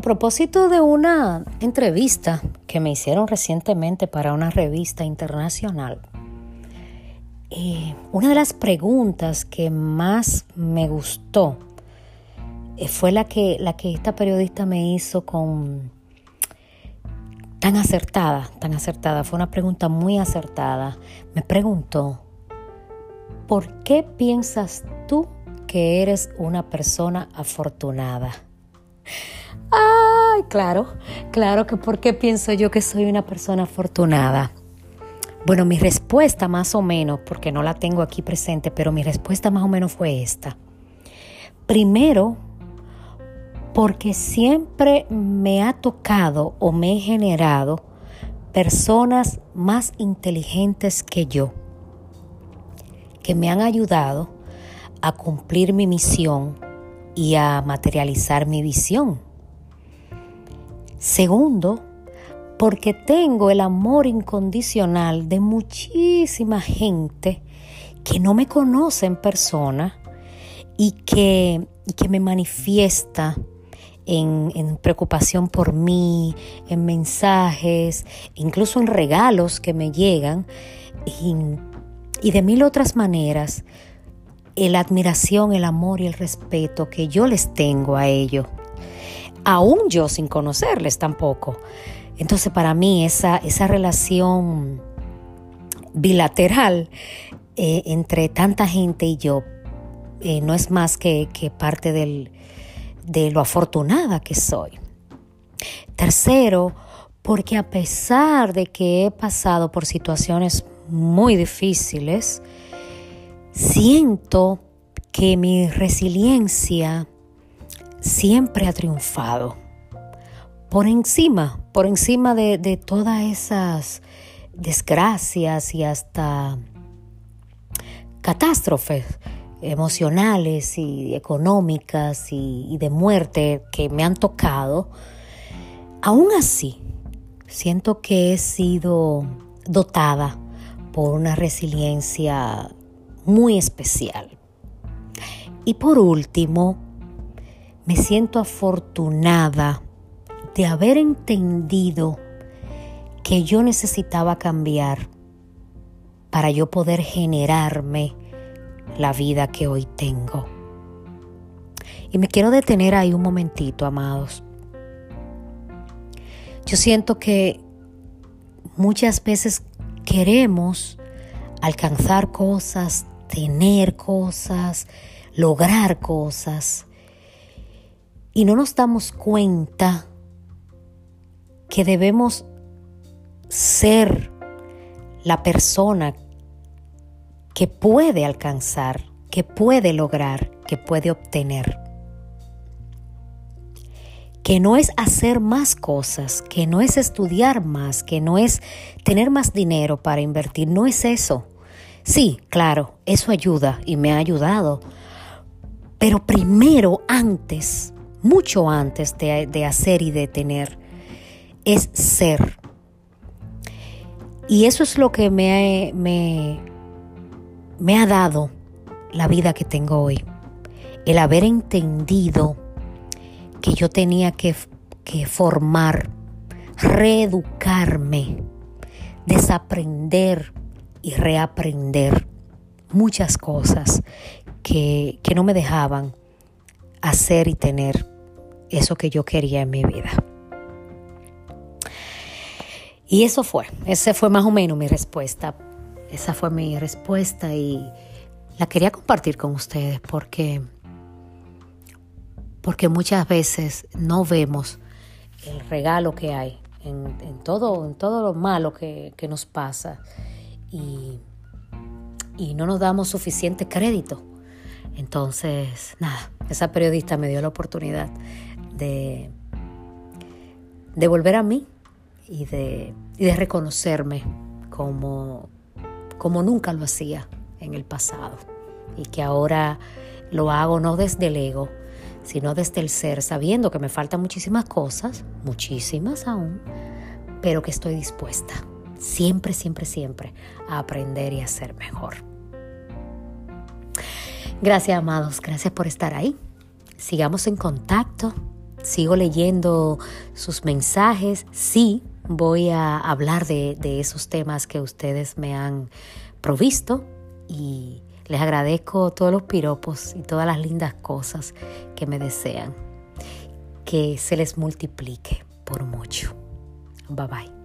A propósito de una entrevista que me hicieron recientemente para una revista internacional, eh, una de las preguntas que más me gustó eh, fue la que, la que esta periodista me hizo con tan acertada, tan acertada. Fue una pregunta muy acertada. Me preguntó, ¿por qué piensas tú que eres una persona afortunada? Claro, claro que ¿por qué pienso yo que soy una persona afortunada? Bueno, mi respuesta más o menos, porque no la tengo aquí presente, pero mi respuesta más o menos fue esta. Primero, porque siempre me ha tocado o me he generado personas más inteligentes que yo, que me han ayudado a cumplir mi misión y a materializar mi visión. Segundo, porque tengo el amor incondicional de muchísima gente que no me conoce en persona y que, que me manifiesta en, preocupación por mí, en mensajes, incluso en regalos que me llegan. Y, y de mil otras maneras, la admiración, el amor y el respeto que yo les tengo a ellos, aún yo sin conocerles tampoco. Entonces para mí esa, esa relación bilateral eh, entre tanta gente y yo eh, no es más que, que parte del, de lo afortunada que soy. Tercero, porque a pesar de que he pasado por situaciones muy difíciles, siento que mi resiliencia siempre ha triunfado por encima, por encima de, todas esas desgracias y hasta catástrofes emocionales y económicas y, y, de muerte que me han tocado, aún así siento que he sido dotada por una resiliencia muy especial. Y por último, me siento afortunada de haber entendido que yo necesitaba cambiar para yo poder generarme la vida que hoy tengo. Y me quiero detener ahí un momentito, amados. Yo siento que muchas veces queremos alcanzar cosas, tener cosas, lograr cosas, y no nos damos cuenta que debemos ser la persona que puede alcanzar, que puede lograr, que puede obtener. Que no es hacer más cosas, que no es estudiar más, que no es tener más dinero para invertir, no es eso. Sí, claro, eso ayuda y me ha ayudado. Pero primero, antes, mucho antes de, de hacer y de tener, es ser. Y eso es lo que me, me, ha dado la vida que tengo hoy. El haber entendido que yo tenía que, que formar, reeducarme, desaprender y reaprender muchas cosas que, que no me dejaban hacer y tener eso que yo quería en mi vida. Y eso fue, esa fue más o menos mi respuesta. Esa fue mi respuesta y la quería compartir con ustedes porque, porque muchas veces no vemos el regalo que hay en, todo, en todo lo malo que, nos pasa y, y no nos damos suficiente crédito. Entonces, nada, esa periodista me dio la oportunidad de, volver a mí y de, de reconocerme como, como nunca lo hacía en el pasado y que ahora lo hago no desde el ego, sino desde el ser, sabiendo que me faltan muchísimas cosas, muchísimas aún, pero que estoy dispuesta siempre, siempre, siempre a aprender y a ser mejor. Gracias, amados, gracias por estar ahí. Sigamos en contacto sigo leyendo sus mensajes. Sí, voy a hablar de, esos temas que ustedes me han provisto y les agradezco todos los piropos y todas las lindas cosas que me desean. Que se les multiplique por mucho. Bye bye.